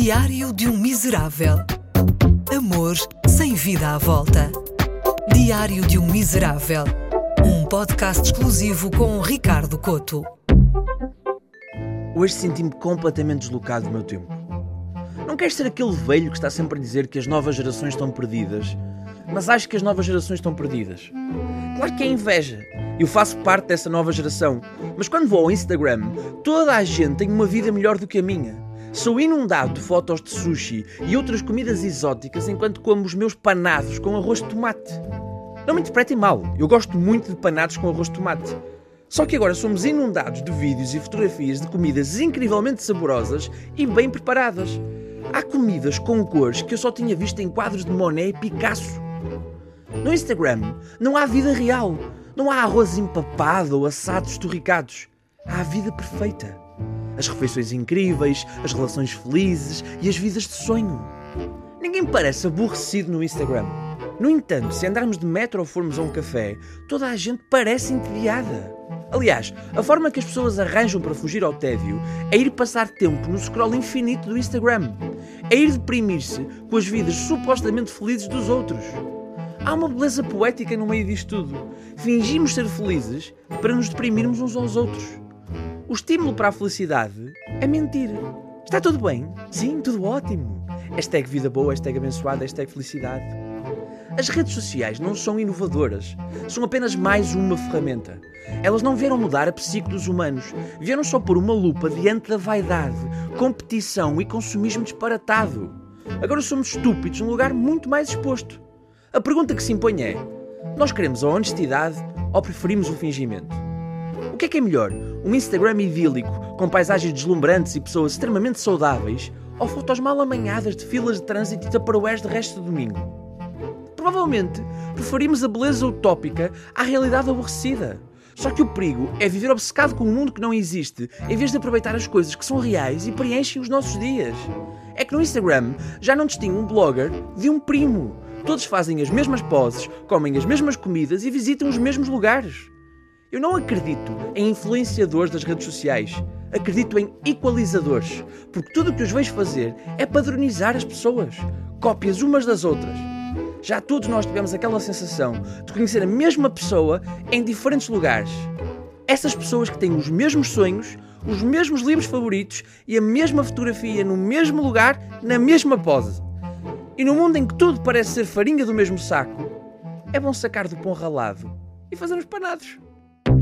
Diário de um Miserável. Amor sem vida à volta. Diário de um Miserável. Um podcast exclusivo com Ricardo Coto. Hoje senti-me completamente deslocado do meu tempo. Não quero ser aquele velho que está sempre a dizer que as novas gerações estão perdidas, mas acho que as novas gerações estão perdidas. Claro que é inveja. Eu faço parte dessa nova geração, mas quando vou ao Instagram, toda a gente tem uma vida melhor do que a minha. Sou inundado de fotos de sushi e outras comidas exóticas enquanto como os meus panados com arroz de tomate. Não me interpretem mal, eu gosto muito de panados com arroz de tomate. Só que agora somos inundados de vídeos e fotografias de comidas incrivelmente saborosas e bem preparadas. Há comidas com cores que eu só tinha visto em quadros de Monet e Picasso. No Instagram não há vida real, não há arroz empapado ou assados esturricados. Há a vida perfeita as refeições incríveis, as relações felizes e as vidas de sonho. Ninguém parece aborrecido no Instagram. No entanto, se andarmos de metro ou formos a um café, toda a gente parece entediada. Aliás, a forma que as pessoas arranjam para fugir ao tédio é ir passar tempo no scroll infinito do Instagram. É ir deprimir-se com as vidas supostamente felizes dos outros. Há uma beleza poética no meio disto tudo. Fingimos ser felizes para nos deprimirmos uns aos outros. O estímulo para a felicidade é mentir. Está tudo bem? Sim, tudo ótimo. Hashtag vida boa, hashtag abençoada, hashtag felicidade. As redes sociais não são inovadoras, são apenas mais uma ferramenta. Elas não vieram mudar a psique dos humanos, vieram só pôr uma lupa diante da vaidade, competição e consumismo disparatado. Agora somos estúpidos num lugar muito mais exposto. A pergunta que se impõe é: nós queremos a honestidade ou preferimos o fingimento? O que é que é melhor? Um Instagram idílico, com paisagens deslumbrantes e pessoas extremamente saudáveis, ou fotos mal amanhadas de filas de trânsito e taparoés de resto de domingo? Provavelmente preferimos a beleza utópica à realidade aborrecida. Só que o perigo é viver obcecado com um mundo que não existe, em vez de aproveitar as coisas que são reais e preenchem os nossos dias. É que no Instagram já não distingue um blogger de um primo. Todos fazem as mesmas poses, comem as mesmas comidas e visitam os mesmos lugares. Eu não acredito em influenciadores das redes sociais. Acredito em equalizadores, porque tudo o que os vejo fazer é padronizar as pessoas, cópias umas das outras. Já todos nós tivemos aquela sensação de conhecer a mesma pessoa em diferentes lugares. Essas pessoas que têm os mesmos sonhos, os mesmos livros favoritos e a mesma fotografia no mesmo lugar, na mesma pose. E no mundo em que tudo parece ser farinha do mesmo saco, é bom sacar do pão ralado e fazer uns panados.